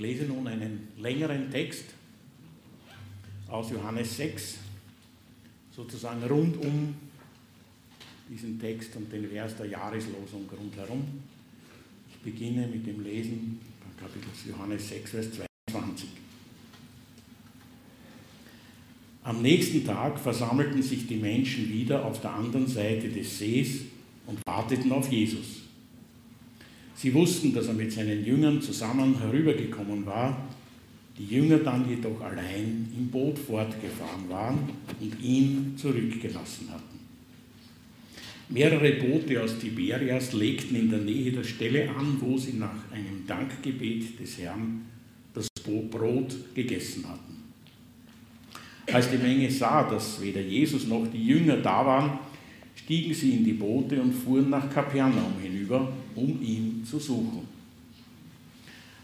lese nun einen längeren Text aus Johannes 6, sozusagen rund um diesen Text und den Vers der Jahreslosung rundherum. Ich beginne mit dem Lesen Kapitel Johannes 6, Vers 22. Am nächsten Tag versammelten sich die Menschen wieder auf der anderen Seite des Sees und warteten auf Jesus. Sie wussten, dass er mit seinen Jüngern zusammen herübergekommen war, die Jünger dann jedoch allein im Boot fortgefahren waren und ihn zurückgelassen hatten. Mehrere Boote aus Tiberias legten in der Nähe der Stelle an, wo sie nach einem Dankgebet des Herrn das Brot gegessen hatten. Als die Menge sah, dass weder Jesus noch die Jünger da waren, stiegen sie in die Boote und fuhren nach Kapernaum hinüber, um ihn zu suchen.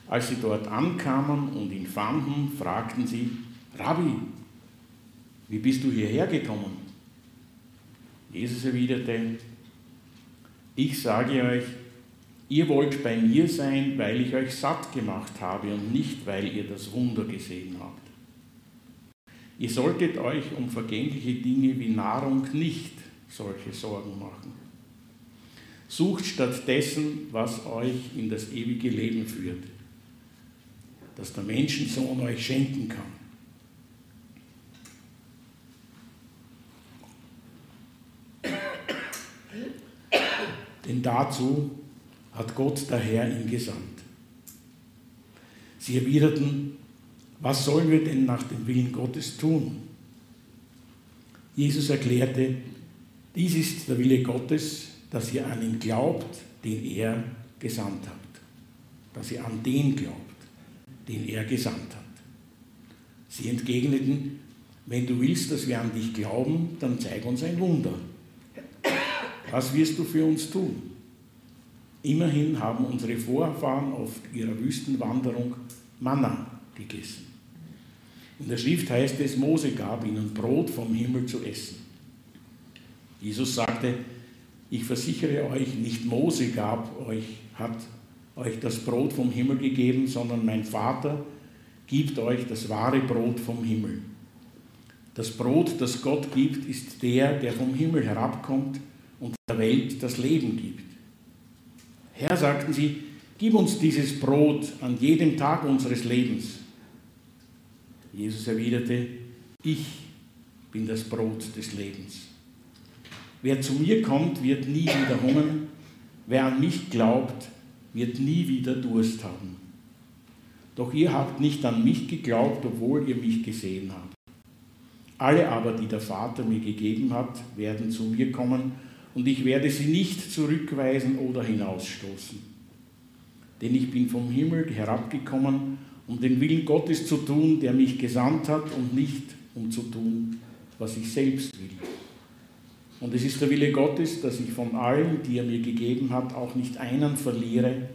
Als sie dort ankamen und ihn fanden, fragten sie, Rabbi, wie bist du hierher gekommen? Jesus erwiderte, ich sage euch, ihr wollt bei mir sein, weil ich euch satt gemacht habe und nicht, weil ihr das Wunder gesehen habt. Ihr solltet euch um vergängliche Dinge wie Nahrung nicht solche Sorgen machen. Sucht stattdessen, was euch in das ewige Leben führt, das der Menschensohn euch schenken kann. Denn dazu hat Gott der Herr ihn gesandt. Sie erwiderten, was sollen wir denn nach dem Willen Gottes tun? Jesus erklärte, dies ist der Wille Gottes, dass ihr an ihn glaubt, den er gesandt hat. Dass ihr an den glaubt, den er gesandt hat. Sie entgegneten, wenn du willst, dass wir an dich glauben, dann zeig uns ein Wunder. Was wirst du für uns tun? Immerhin haben unsere Vorfahren auf ihrer Wüstenwanderung Manna gegessen. In der Schrift heißt es, Mose gab ihnen Brot vom Himmel zu essen. Jesus sagte, ich versichere euch, nicht Mose gab euch, hat euch das Brot vom Himmel gegeben, sondern mein Vater gibt euch das wahre Brot vom Himmel. Das Brot, das Gott gibt, ist der, der vom Himmel herabkommt und der Welt das Leben gibt. Herr, sagten sie, gib uns dieses Brot an jedem Tag unseres Lebens. Jesus erwiderte, ich bin das Brot des Lebens. Wer zu mir kommt, wird nie wieder hungern. Wer an mich glaubt, wird nie wieder Durst haben. Doch ihr habt nicht an mich geglaubt, obwohl ihr mich gesehen habt. Alle aber, die der Vater mir gegeben hat, werden zu mir kommen, und ich werde sie nicht zurückweisen oder hinausstoßen. Denn ich bin vom Himmel herabgekommen, um den Willen Gottes zu tun, der mich gesandt hat und nicht um zu tun, was ich selbst will. Und es ist der Wille Gottes, dass ich von allen, die er mir gegeben hat, auch nicht einen verliere,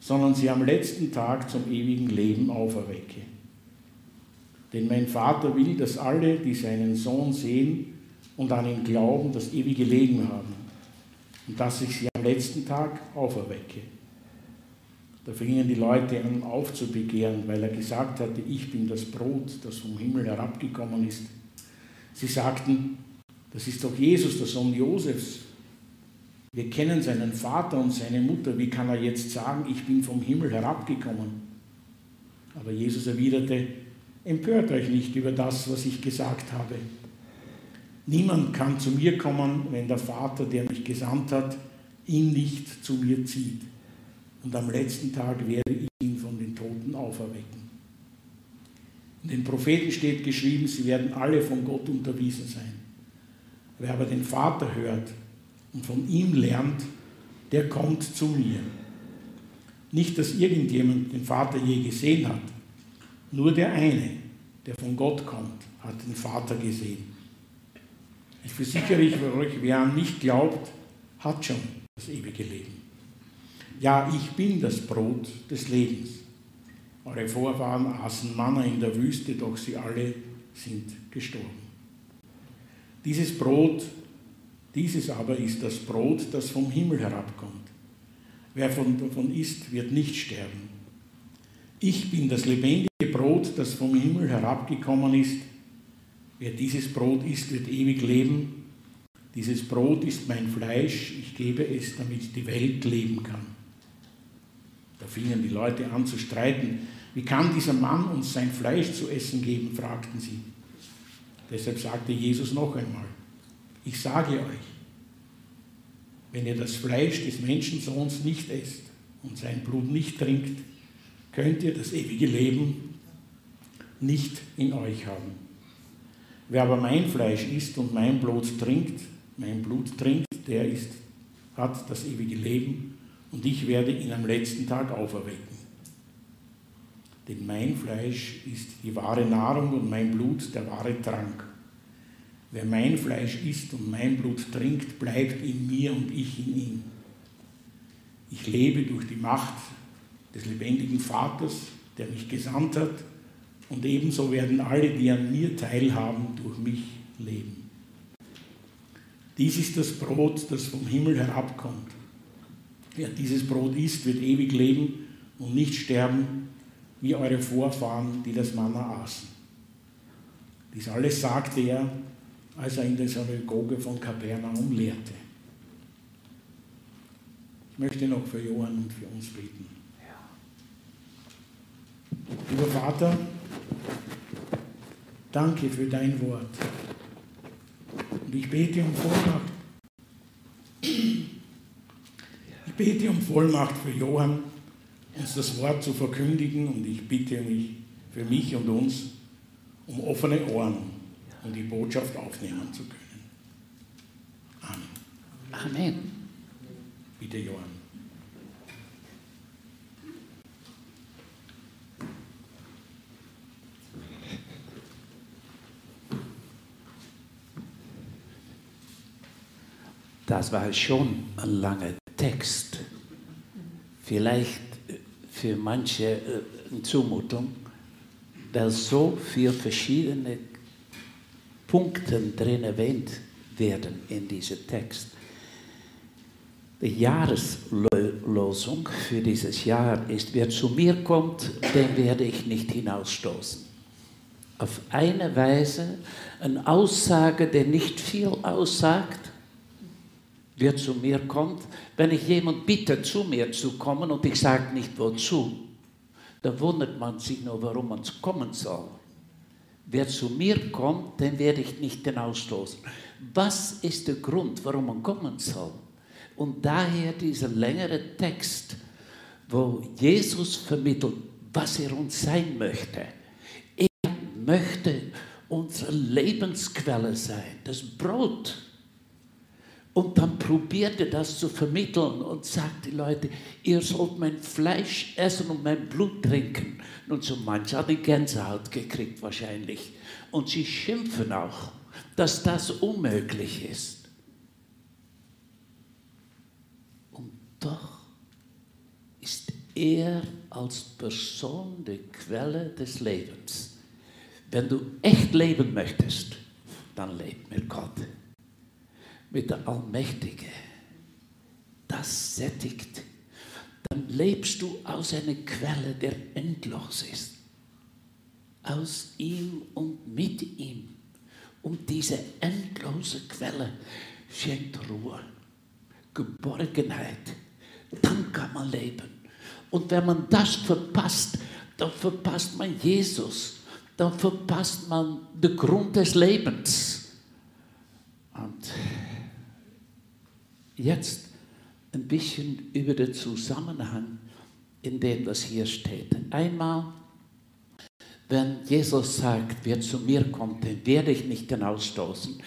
sondern sie am letzten Tag zum ewigen Leben auferwecke. Denn mein Vater will, dass alle, die seinen Sohn sehen und an ihn glauben, das ewige Leben haben und dass ich sie am letzten Tag auferwecke. Da fingen die Leute an aufzubegehren, weil er gesagt hatte, ich bin das Brot, das vom Himmel herabgekommen ist. Sie sagten, das ist doch Jesus, der Sohn Josefs. Wir kennen seinen Vater und seine Mutter. Wie kann er jetzt sagen, ich bin vom Himmel herabgekommen? Aber Jesus erwiderte, empört euch nicht über das, was ich gesagt habe. Niemand kann zu mir kommen, wenn der Vater, der mich gesandt hat, ihn nicht zu mir zieht und am letzten Tag werde ich ihn von den Toten auferwecken. In den Propheten steht geschrieben, sie werden alle von Gott unterwiesen sein. Wer aber den Vater hört und von ihm lernt, der kommt zu mir. Nicht, dass irgendjemand den Vater je gesehen hat, nur der eine, der von Gott kommt, hat den Vater gesehen. Ich versichere euch, wer an mich glaubt, hat schon das ewige Leben. Ja, ich bin das Brot des Lebens. Eure Vorfahren aßen Manna in der Wüste, doch sie alle sind gestorben. Dieses Brot, dieses aber ist das Brot, das vom Himmel herabkommt. Wer von, davon isst, wird nicht sterben. Ich bin das lebendige Brot, das vom Himmel herabgekommen ist. Wer dieses Brot isst, wird ewig leben. Dieses Brot ist mein Fleisch, ich gebe es, damit die Welt leben kann. Da fingen die Leute an zu streiten. Wie kann dieser Mann uns sein Fleisch zu essen geben? fragten sie. Deshalb sagte Jesus noch einmal, ich sage euch, wenn ihr das Fleisch des Menschensohns nicht esst und sein Blut nicht trinkt, könnt ihr das ewige Leben nicht in euch haben. Wer aber mein Fleisch isst und mein Blut trinkt, mein Blut trinkt, der ist, hat das ewige Leben und ich werde ihn am letzten Tag auferwecken. Denn mein Fleisch ist die wahre Nahrung und mein Blut der wahre Trank. Wer mein Fleisch isst und mein Blut trinkt, bleibt in mir und ich in ihm. Ich lebe durch die Macht des lebendigen Vaters, der mich gesandt hat, und ebenso werden alle, die an mir teilhaben, durch mich leben. Dies ist das Brot, das vom Himmel herabkommt. Wer dieses Brot isst, wird ewig leben und nicht sterben, wie eure Vorfahren, die das Manna aßen. Dies alles sagte er, als er in der Synagoge von Kapernaum lehrte. Ich möchte noch für Johann und für uns beten. Lieber Vater, danke für dein Wort. Und ich bete um Vollmacht. Ich bete um Vollmacht für Johann, uns das Wort zu verkündigen und ich bitte mich für mich und uns um offene Ohren, um die Botschaft aufnehmen zu können. Amen. Amen. Bitte Johann. Das war schon ein langer Text. Vielleicht für manche äh, eine Zumutung, da so viele verschiedene Punkte drin erwähnt werden in diesem Text. Die Jahreslosung für dieses Jahr ist, wer zu mir kommt, den werde ich nicht hinausstoßen. Auf eine Weise eine Aussage, die nicht viel aussagt, wer zu mir kommt. Wenn ich jemand bitte, zu mir zu kommen und ich sage nicht wozu, dann wundert man sich nur, warum man kommen soll. Wer zu mir kommt, den werde ich nicht hinausstoßen. Was ist der Grund, warum man kommen soll? Und daher dieser längere Text, wo Jesus vermittelt, was er uns sein möchte. Er möchte unsere Lebensquelle sein, das Brot und dann probiert er das zu vermitteln und sagt die Leute, ihr sollt mein Fleisch essen und mein Blut trinken. Und so manche hat die Gänsehaut gekriegt wahrscheinlich. Und sie schimpfen auch, dass das unmöglich ist. Und doch ist er als Person die Quelle des Lebens. Wenn du echt leben möchtest, dann leb mit Gott mit der Allmächtige. Das sättigt. Dann lebst du aus einer Quelle, der endlos ist. Aus ihm und mit ihm. Und diese endlose Quelle schenkt Ruhe, Geborgenheit. Dann kann man leben. Und wenn man das verpasst, dann verpasst man Jesus. Dann verpasst man den Grund des Lebens. Und jetzt ein bisschen über den Zusammenhang, in dem das hier steht. Einmal, wenn Jesus sagt, wer zu mir kommt, den werde ich nicht hinausstoßen,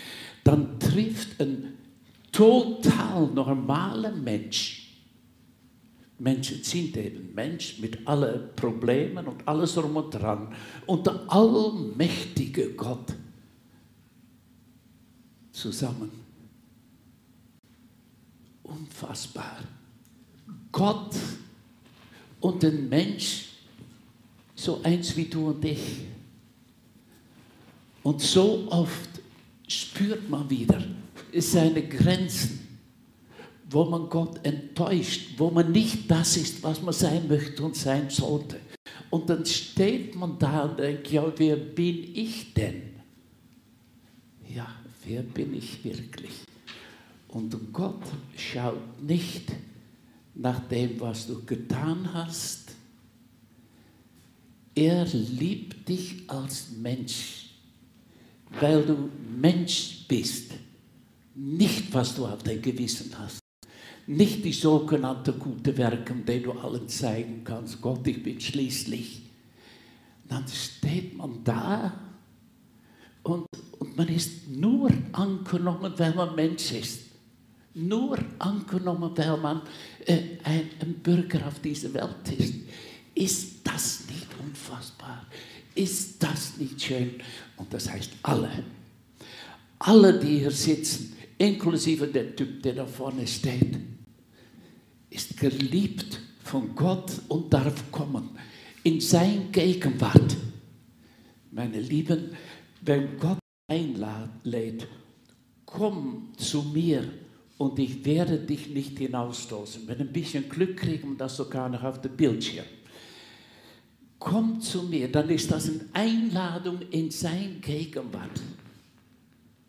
dann trifft ein total normaler Mensch, Menschen sind eben Mensch mit allen Problemen und alles drum und dran, und der allmächtige Gott zusammen unfassbar. Gott und ein Mensch, so eins wie du und ich. Und so oft spürt man wieder seine Grenzen, wo man Gott enttäuscht, wo man nicht das ist, was man sein möchte und sein sollte. Und dann steht man da und denkt, ja, wer bin ich denn? Ja, wer bin ich wirklich? Und Gott schaut nicht nach dem, was du getan hast. Er liebt dich als Mensch, weil du Mensch bist. Nicht, was du auf dein Gewissen hast. Nicht die sogenannte gute Werke, die du allen zeigen kannst. Gott, ich bin schließlich. Dann steht man da und, und man ist nur angenommen, weil man Mensch ist. Nur angenommen, weil man äh, ein, ein Bürger auf dieser Welt ist. Ist das nicht unfassbar? Ist das nicht schön? Und das heißt alle. Alle, die hier sitzen, inklusive der Typ, der da vorne steht, ist geliebt von Gott und darf kommen in sein Gegenwart. Meine Lieben, wenn Gott einlädt, komm zu mir und ich werde dich nicht hinausstoßen. Wenn ein bisschen Glück kriegen wir das sogar noch auf dem Bildschirm. Komm zu mir, dann ist das eine Einladung in sein Gegenwart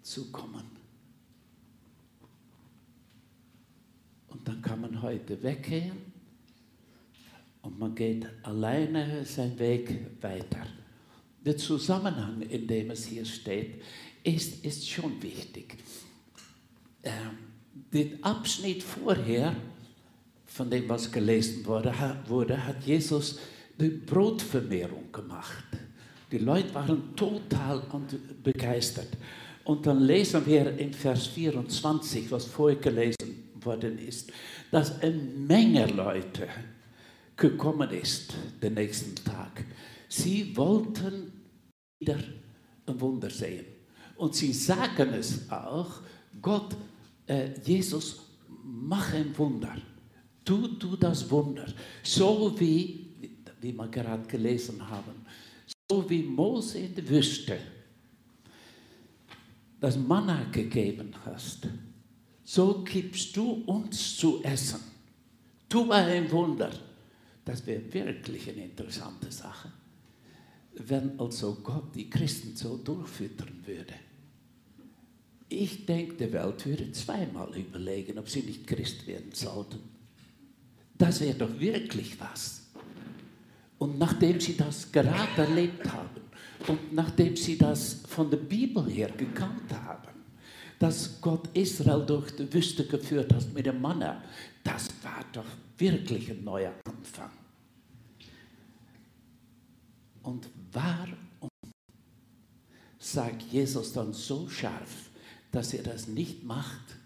zu kommen. Und dann kann man heute weggehen und man geht alleine seinen Weg weiter. Der Zusammenhang, in dem es hier steht, ist, ist schon wichtig. Ähm, den Abschnitt vorher, von dem was gelesen wurde, wurde, hat Jesus die Brotvermehrung gemacht. Die Leute waren total begeistert. Und dann lesen wir in Vers 24, was vorher gelesen worden ist, dass eine Menge Leute gekommen ist den nächsten Tag. Sie wollten wieder ein Wunder sehen. Und sie sagen es auch, Gott, äh, Jesus, mach ein Wunder. Tu, tu das Wunder. So wie, wie wir gerade gelesen haben, so wie Mose in der Wüste das Manna gegeben hast, so gibst du uns zu essen. Tu mal ein Wunder. Das wäre wirklich eine interessante Sache, wenn also Gott die Christen so durchfüttern würde. Ich denke, die Welt würde zweimal überlegen, ob sie nicht Christ werden sollten. Das wäre doch wirklich was. Und nachdem sie das gerade erlebt haben und nachdem sie das von der Bibel her gekannt haben, dass Gott Israel durch die Wüste geführt hat mit dem Manna, das war doch wirklich ein neuer Anfang. Und warum sagt Jesus dann so scharf, dass er das nicht macht?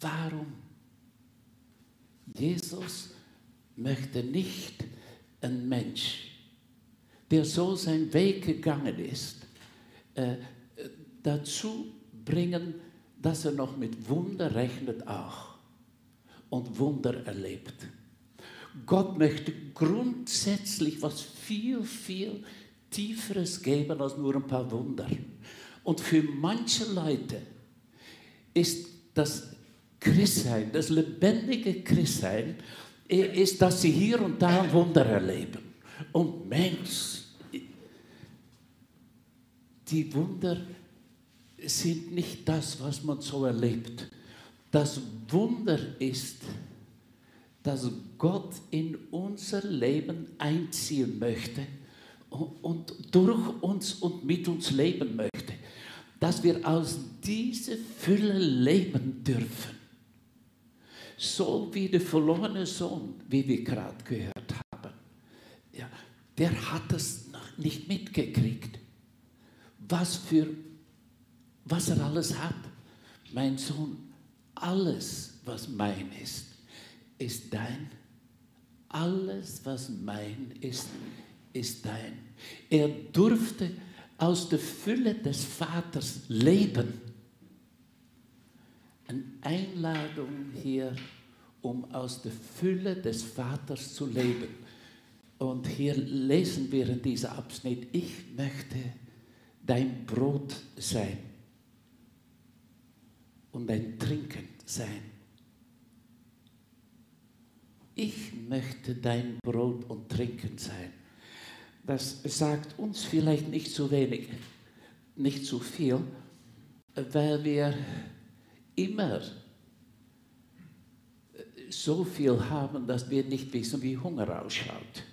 Warum? Jesus möchte nicht ein Mensch, der so seinen Weg gegangen ist, äh, dazu bringen, dass er noch mit Wunder rechnet auch und Wunder erlebt. Gott möchte grundsätzlich was viel, viel Tieferes geben als nur ein paar Wunder. Und für manche Leute ist das Christsein, das lebendige Christsein, ist, dass sie hier und da ein Wunder erleben. Und Mensch, die Wunder sind nicht das, was man so erlebt. Das Wunder ist, dass Gott in unser Leben einziehen möchte und durch uns und mit uns leben möchte. Dass wir aus dieser Fülle leben dürfen. So wie der verlorene Sohn, wie wir gerade gehört haben. Ja, der hat es noch nicht mitgekriegt. Was für was er alles hat. Mein Sohn, alles, was mein ist, ist dein. Alles, was mein ist, ist dein. Er durfte aus der Fülle des Vaters leben. Eine Einladung hier, um aus der Fülle des Vaters zu leben. Und hier lesen wir in diesem Abschnitt, ich möchte dein Brot sein und ein Trinken sein. ich möchte dein Brot und Trinken sein. Das sagt uns vielleicht nicht so wenig, nicht so viel, weil wir immer so viel haben, dass wir nicht wissen, wie Hunger ausschaut.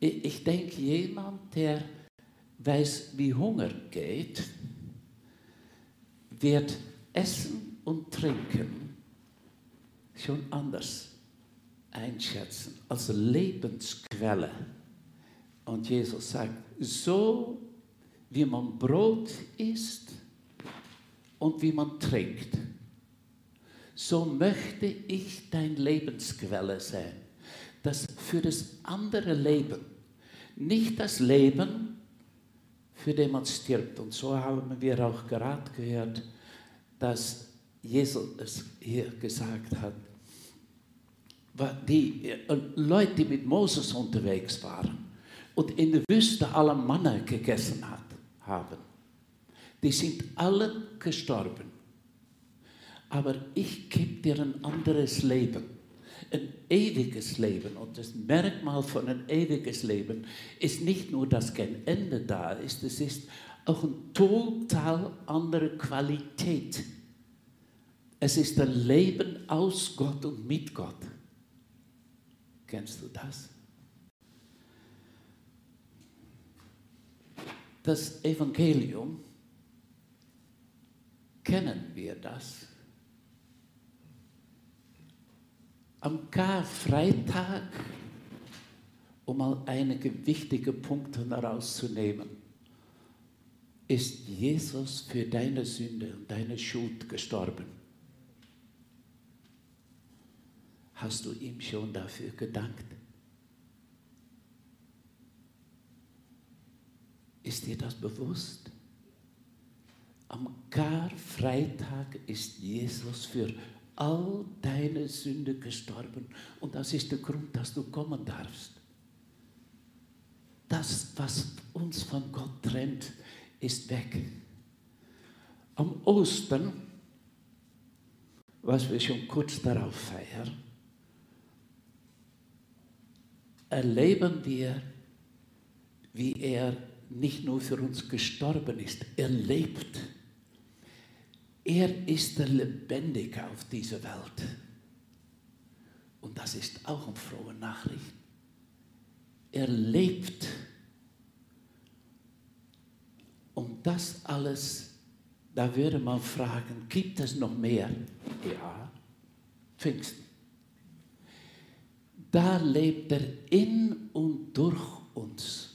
Ich denke, jemand, der weiß, wie Hunger geht, wird Essen und Trinken schon anders einschätzen als Lebensquelle. Und Jesus sagt, so wie man Brot isst und wie man trinkt, so möchte ich dein Lebensquelle sein. Das für das andere Leben, nicht das Leben, für den man stirbt. Und so haben wir auch gerade gehört, dass Jesus es hier gesagt hat. Die äh, Leute, die mit Moses unterwegs waren und in der Wüste alle Manna gegessen hat, haben, die sind alle gestorben. Aber ich gebe dir ein anderes Leben, ein ewiges Leben. Und das Merkmal von ein ewiges Leben ist nicht nur, dass kein Ende da ist, es ist auch eine total andere Qualität. Es ist ein Leben aus Gott und mit Gott. Kennst du das? Das Evangelium, kennen wir das? Am Karfreitag, um mal einige wichtige Punkte herauszunehmen, ist Jesus für deine Sünde und deine Schuld gestorben. Hast du ihm schon dafür gedankt? Ist dir das bewusst? Am Karfreitag ist Jesus für all deine Sünde gestorben. Und das ist der Grund, dass du kommen darfst. Das, was uns von Gott trennt, ist weg. Am Ostern, was wir schon kurz darauf feiern, erleben wir, wie er nicht nur für uns gestorben ist, er lebt er ist der Lebendige auf dieser Welt. Und das ist auch eine frohe Nachricht. Er lebt. Und das alles, da würde man fragen, gibt es noch mehr? Ja, Pfingsten. Da lebt er in und durch uns.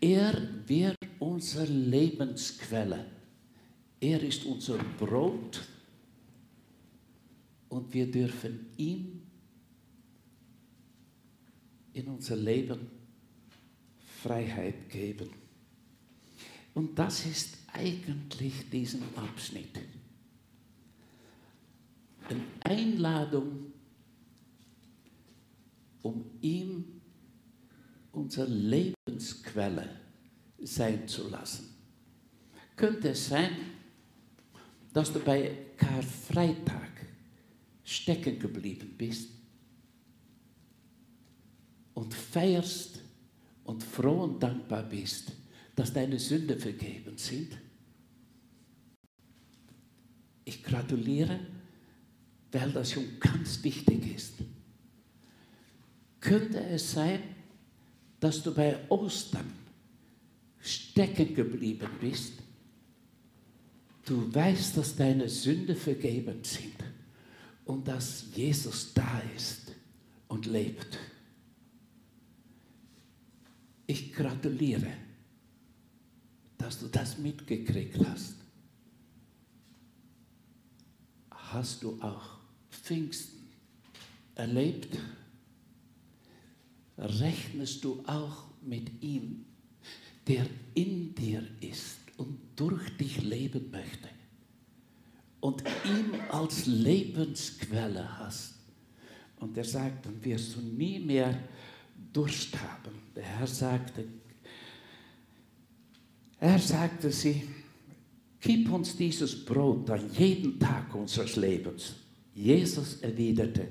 Er wird unsere Lebensquelle. Er ist unser Brot und wir dürfen ihm in unser Leben Freiheit geben. Und das ist eigentlich diesen Abschnitt. Eine Einladung, um ihm unsere Lebensquelle sein zu lassen. Könnte es sein, dass du bei Karfreitag stecken geblieben bist und feierst und froh und dankbar bist, dass deine Sünde vergeben sind. Ich gratuliere, weil das schon ganz wichtig ist. Könnte es sein, dass du bei Ostern stecken geblieben bist Du weißt, dass deine Sünde vergeben sind und dass Jesus da ist und lebt. Ich gratuliere, dass du das mitgekriegt hast. Hast du auch Pfingsten erlebt? Rechnest du auch mit ihm, der in dir ist? und durch dich leben möchte und ihn als Lebensquelle hast. Und er sagt, dann wirst du nie mehr Durst haben. Der Herr sagte, er sagte sie, gib uns dieses Brot an jeden Tag unseres Lebens. Jesus erwiderte,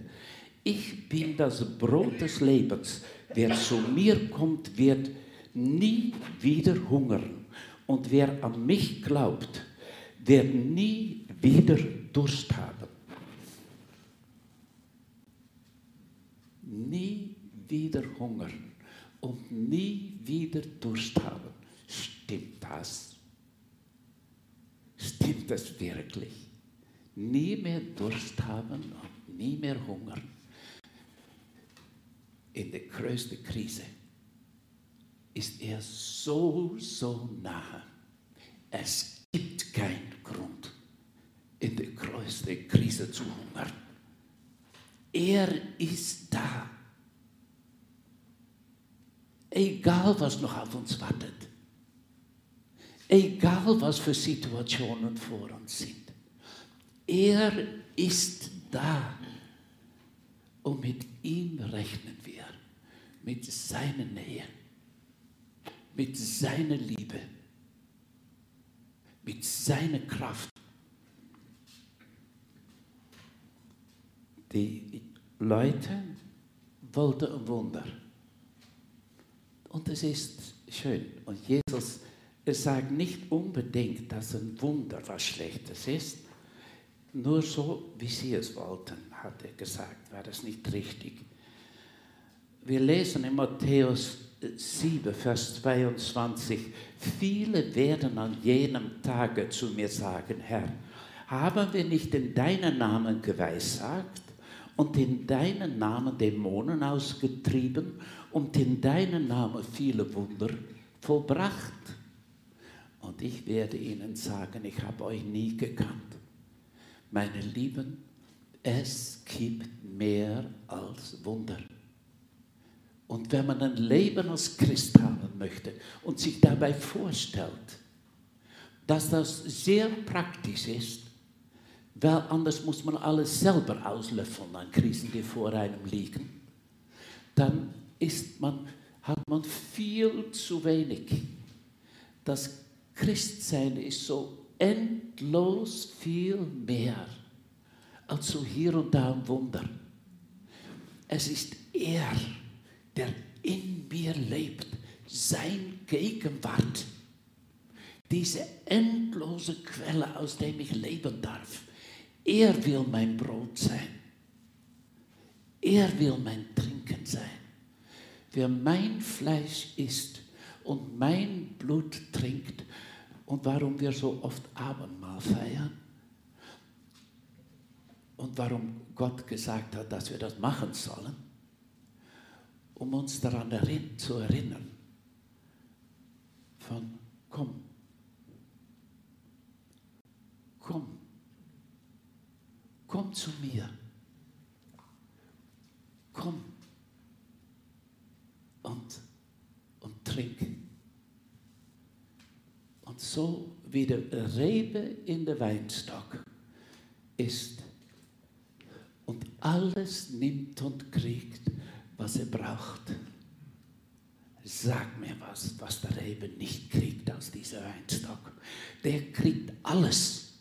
ich bin das Brot des Lebens. Wer zu mir kommt, wird nie wieder hungern. Und wer an mich glaubt, wird nie wieder Durst haben. Nie wieder hungern und nie wieder Durst haben. Stimmt das? Stimmt das wirklich? Nie mehr Durst haben und nie mehr hungern. In der größten Krise ist er so, so nahe. Es gibt keinen Grund, in der größten Krise zu hungern. Er ist da. Egal, was noch auf uns wartet. Egal, was für Situationen vor uns sind. Er ist da. Und mit ihm rechnen wir. Mit seiner Nähe. Mit seiner Liebe. Mit seiner Kraft. Die Leute wollten ein Wunder. Und es ist schön. Und Jesus sagt nicht unbedingt, dass ein Wunder was Schlechtes ist. Nur so, wie sie es wollten, hat er gesagt, war das nicht richtig. Wir lesen in Matthäus 7, Vers 22, viele werden an jenem Tage zu mir sagen, Herr, haben wir nicht in deinen Namen geweissagt und in deinen Namen Dämonen ausgetrieben und in deinen Namen viele Wunder vollbracht? Und ich werde ihnen sagen, ich habe euch nie gekannt. Meine Lieben, es gibt mehr als Wunder. Und wenn man ein Leben als Christ haben möchte und sich dabei vorstellt, dass das sehr praktisch ist, weil anders muss man alles selber auslöffeln an Krisen, die vor einem liegen, dann ist man, hat man viel zu wenig. Das Christsein ist so endlos viel mehr als so hier und da ein Wunder. Es ist er, der in mir lebt, sein Gegenwart, diese endlose Quelle, aus dem ich leben darf. Er will mein Brot sein. Er will mein Trinken sein. Wer mein Fleisch isst und mein Blut trinkt, und warum wir so oft Abendmahl feiern und warum Gott gesagt hat, dass wir das machen sollen, um uns daran zu erinnern, von komm, komm, komm zu mir, komm. Und, und trink. Und so wie der Rebe in der Weinstock ist alles nimmt und kriegt, was er braucht. Sag mir was, was der Rebe nicht kriegt aus dieser Weinstock. Der kriegt alles,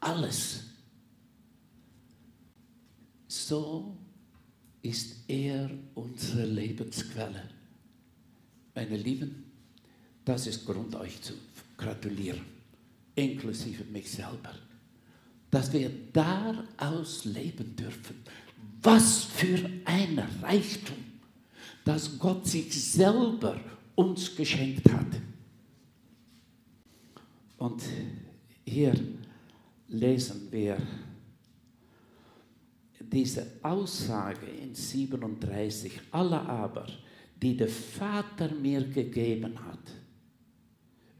alles. So ist er unsere Lebensquelle. Meine Lieben, das ist Grund, euch zu gratulieren, inklusive mich selber, dass wir daraus leben dürfen. Was für ein Reichtum, dass Gott sich selber uns geschenkt hat. Und hier lesen wir diese Aussage in 37, alle aber, die der Vater mir gegeben hat,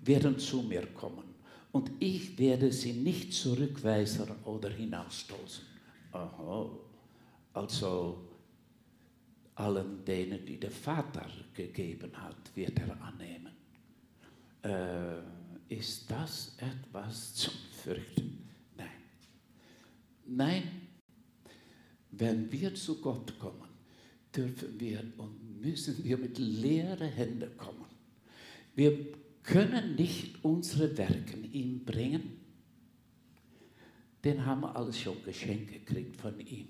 werden zu mir kommen und ich werde sie nicht zurückweisen oder hinausstoßen. Aha. Also allen denen, die der Vater gegeben hat, wird er annehmen. Äh, ist das etwas zum Fürchten? Nein. Nein, wenn wir zu Gott kommen, dürfen wir und müssen wir mit leeren Händen kommen. Wir können nicht unsere Werke ihm bringen, den haben wir alles schon geschenkt gekriegt von ihm.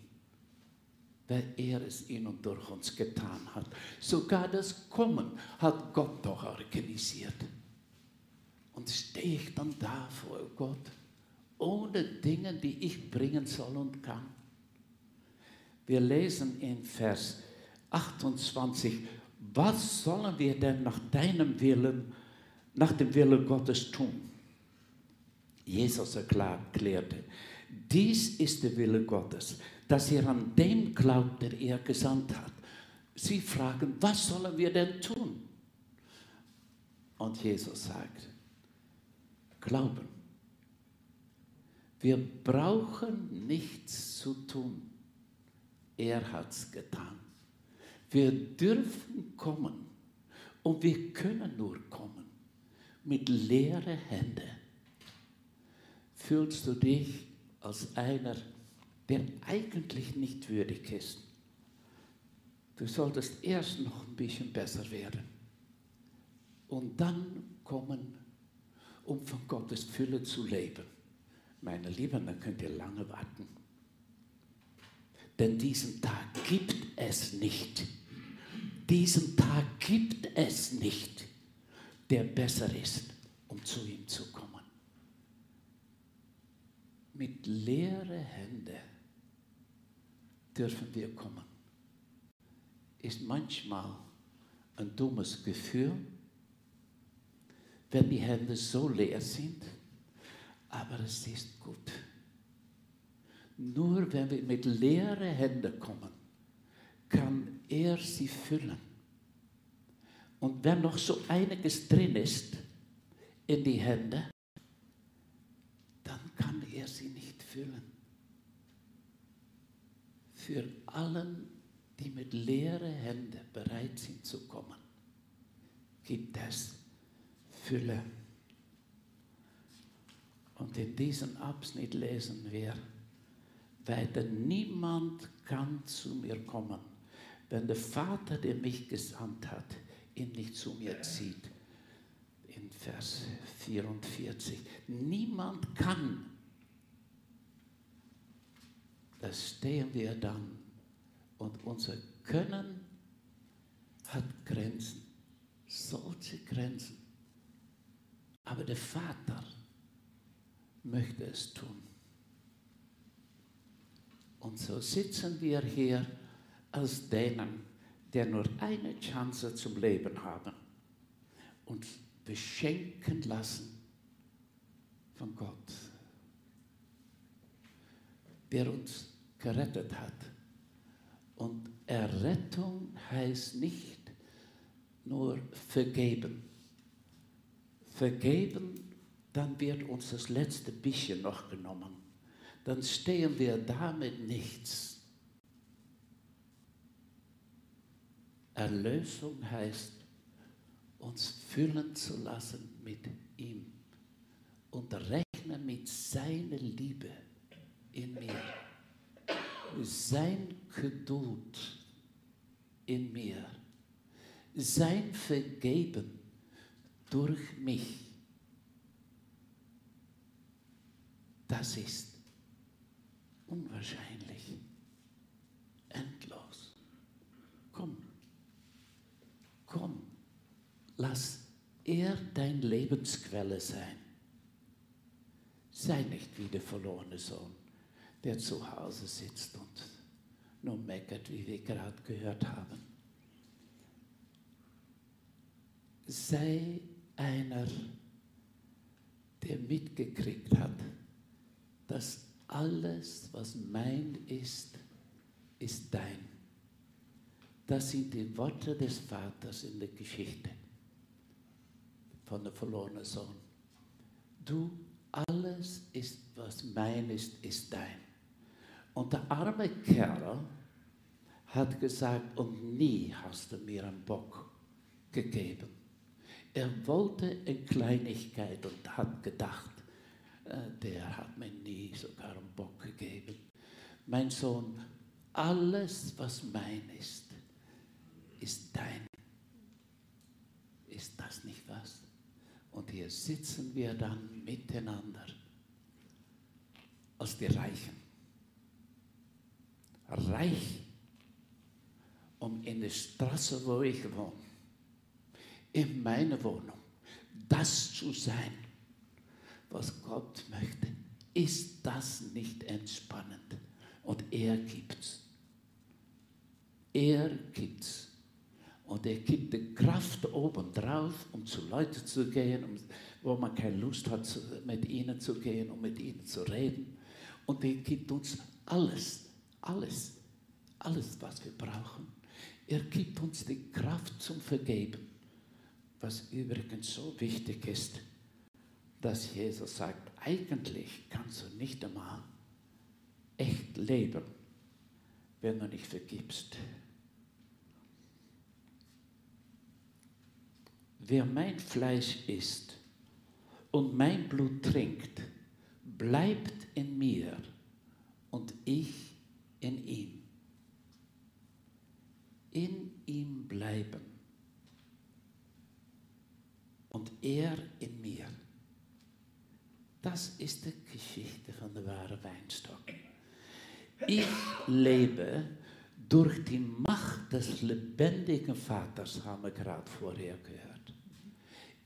weil er es in und durch uns getan hat. Sogar das Kommen hat Gott doch organisiert. Und stehe ich dann da vor Gott, ohne Dinge, die ich bringen soll und kann. Wir lesen in Vers 28, was sollen wir denn nach deinem Willen, nach dem Willen Gottes tun? Jesus erklärte, dies ist der Wille Gottes, dass ihr an dem glaubt, der er gesandt hat. Sie fragen, was sollen wir denn tun? Und Jesus sagt, glauben. Wir brauchen nichts zu tun. Er hat es getan. Wir dürfen kommen und wir können nur kommen mit leeren Händen. Fühlst du dich als einer, der eigentlich nicht würdig ist? Du solltest erst noch ein bisschen besser werden und dann kommen, um von Gottes Fülle zu leben. Meine Lieben, dann könnt ihr lange warten. Denn diesen Tag gibt es nicht diesen Tag gibt es nicht, der besser ist, um zu ihm zu kommen. Mit leeren Händen dürfen wir kommen. Ist manchmal ein dummes Gefühl, wenn die Hände so leer sind, aber es ist gut. Nur wenn wir mit leeren Händen kommen, kann er sie füllen. Und wenn noch so einiges drin ist in die Hände, dann kann er sie nicht füllen. Für allen, die mit leeren Händen bereit sind zu kommen, gibt es Fülle. Und in diesem Abschnitt lesen wir, weiter niemand kann zu mir kommen, wenn der Vater, der mich gesandt hat, ihn nicht zu mir zieht. In Vers 44. Niemand kann. Da stehen wir dann und unser Können hat Grenzen, solche Grenzen. Aber der Vater möchte es tun. Und so sitzen wir hier als denen, die nur eine Chance zum Leben haben und beschenken lassen von Gott, der uns gerettet hat. Und Errettung heißt nicht nur vergeben. Vergeben, dann wird uns das letzte bisschen noch genommen. Dann stehen wir damit nichts. Erlösung heißt, uns füllen zu lassen mit ihm und rechnen mit seiner Liebe in mir, sein Geduld in mir, sein Vergeben durch mich. Das ist unwahrscheinlich, endlos. Komm. Komm, lass er dein Lebensquelle sein. Sei nicht wie der verlorene Sohn, der zu Hause sitzt und nur meckert, wie wir gerade gehört haben. Sei einer, der mitgekriegt hat, dass alles, was mein ist, ist dein. Das sind die Worte des Vaters in der Geschichte von der verlorenen Sohn. Du, alles ist, was mein ist, ist dein. Und der arme Kerl hat gesagt, und nie hast du mir einen Bock gegeben. Er wollte eine Kleinigkeit und hat gedacht, äh, der hat mir nie sogar einen Bock gegeben. Mein Sohn, alles, was mein ist, ist dein. Ist das nicht was? Und hier sitzen wir dann miteinander als die Reichen. Reich um in der Straße, wo ich wohne, in meiner Wohnung, das zu sein, was Gott möchte. Ist das nicht entspannend? Und er gibt's. Er gibt's. Und er gibt obendrauf, um zu Leuten zu gehen, um, wo man keine Lust hat, mit ihnen zu gehen, um mit ihnen zu reden. Und er gibt uns alles, alles, alles, was wir brauchen. Er gibt uns die Kraft zum Vergeben, was übrigens so wichtig ist, dass Jesus sagt, eigentlich kannst du nicht einmal echt leben, wenn du nicht vergibst. Wer mein Fleisch isst und mein Blut trinkt, bleibt in mir und ich in ihm. In ihm bleiben und er in mir. Das ist die Geschichte von der wahren Weinstock. Ich lebe durch die Macht des lebendigen Vaters, haben wir gerade vorher gehört.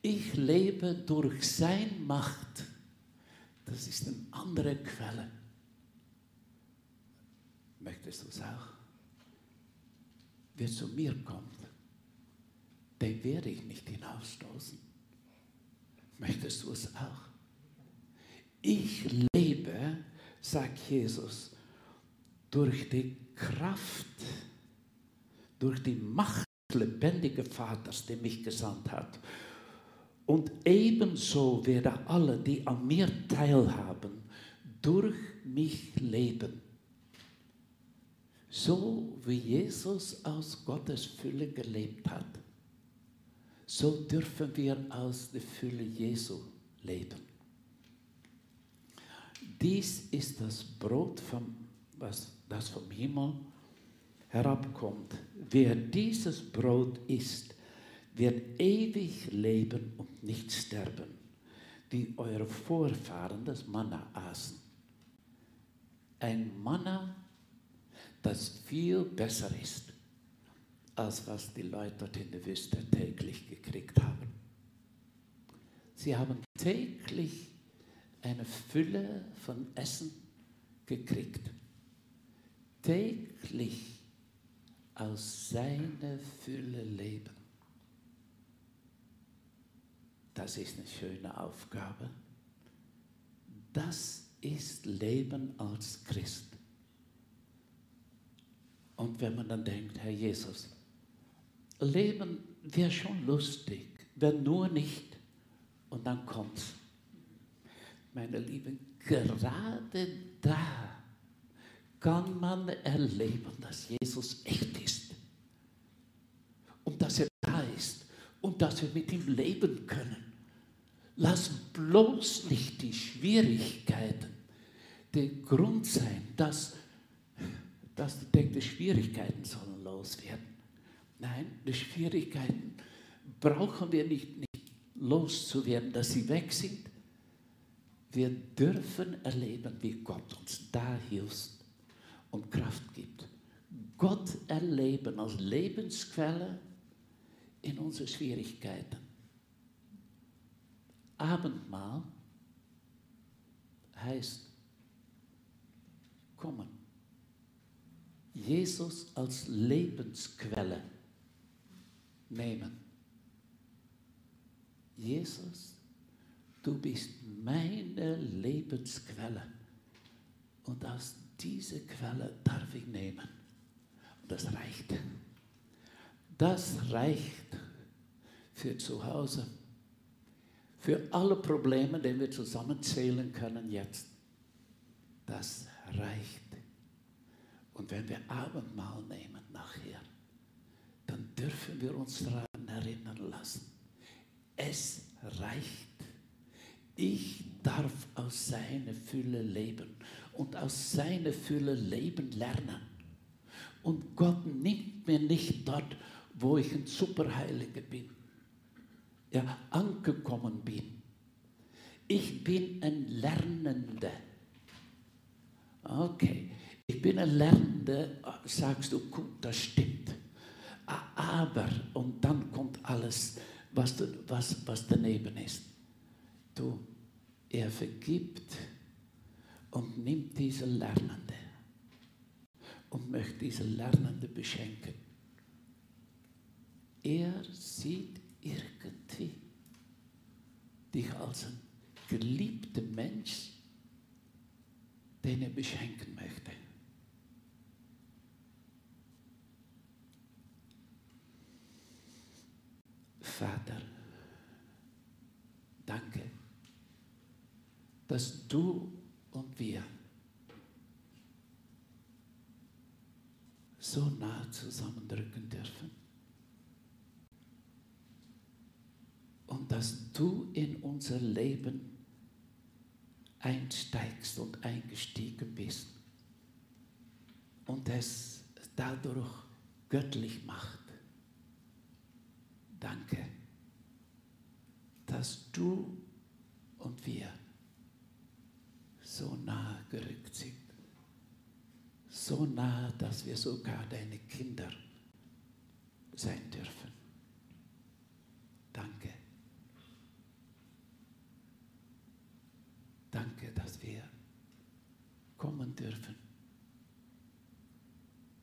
Ich lebe durch seine Macht. Das ist eine andere Quelle. Möchtest du es auch? Wer zu mir kommt, den werde ich nicht hinausstoßen. Möchtest du es auch? Ich lebe, sagt Jesus, durch die Kraft, durch die Macht des lebendigen Vaters, der mich gesandt hat. Und ebenso werden alle, die an mir teilhaben, durch mich leben. So wie Jesus aus Gottes Fülle gelebt hat, so dürfen wir aus der Fülle Jesu leben. Dies ist das Brot, vom, was, das vom Himmel herabkommt. Wer dieses Brot isst, wird ewig leben und nicht sterben, wie eure Vorfahren das Manna aßen. Ein Manna, das viel besser ist, als was die Leute dort in der Wüste täglich gekriegt haben. Sie haben täglich eine Fülle von Essen gekriegt. Täglich aus seiner Fülle leben. Das ist eine schöne Aufgabe. Das ist Leben als Christ. Und wenn man dann denkt, Herr Jesus, Leben wäre schon lustig, wenn nur nicht. Und dann kommt's. Meine Lieben, gerade da kann man erleben, dass Jesus echt ist. Und dass er da ist. Und dass wir mit ihm leben können. Lass bloß nicht die Schwierigkeiten der Grund sein, dass, dass du denkst, die Schwierigkeiten sollen loswerden. Nein, die Schwierigkeiten brauchen wir nicht, nicht loszuwerden, dass sie weg sind. Wir dürfen erleben, wie Gott uns da hilft und Kraft gibt. Gott erleben als Lebensquelle in unseren Schwierigkeiten. Abendmahl heißt kommen. Jesus als Lebensquelle nehmen. Jesus, du bist meine Lebensquelle. Und aus dieser Quelle darf ich nehmen. Und das reicht. Das reicht für zu Hause für alle Probleme, die wir zusammenzählen können jetzt. Das reicht. Und wenn wir Abendmahl nehmen nachher, dann dürfen wir uns daran erinnern lassen. Es reicht. Ich darf aus seiner Fülle leben und aus seiner Fülle leben lernen. Und Gott nimmt mir nicht dort, wo ich ein Superheiliger bin ja, angekommen bin. Ich bin ein Lernender. Okay, ich bin ein Lernender, sagst du, gut, das stimmt. aber, und dann kommt alles, was, was, was daneben ist. Du, er vergibt und nimmt diese Lernende und möchte diese Lernende beschenken. Er sieht irgendwie dich als ein geliebter Mensch, den er beschenken möchte. Vater, danke, dass du und wir so nah zusammendrücken dürfen. Und dass du in unser Leben einsteigst und eingestiegen bist und es dadurch göttlich macht. Danke, dass du und wir so nah gerückt sind. So nah, dass wir sogar deine Kinder sein dürfen. Danke. Danke, dass wir kommen dürfen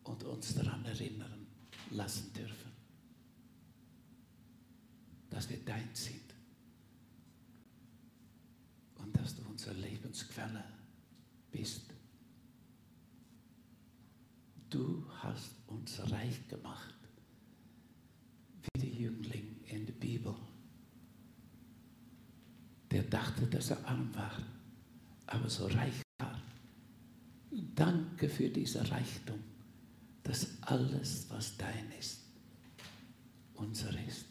und uns daran erinnern lassen dürfen, dass wir dein sind und dass du unsere Lebensquelle bist. Du hast uns reich gemacht, wie der Jüngling in der Bibel, der dachte, dass er arm war, aber so reich war. Danke für diese Reichtum, dass alles, was dein ist, unser ist.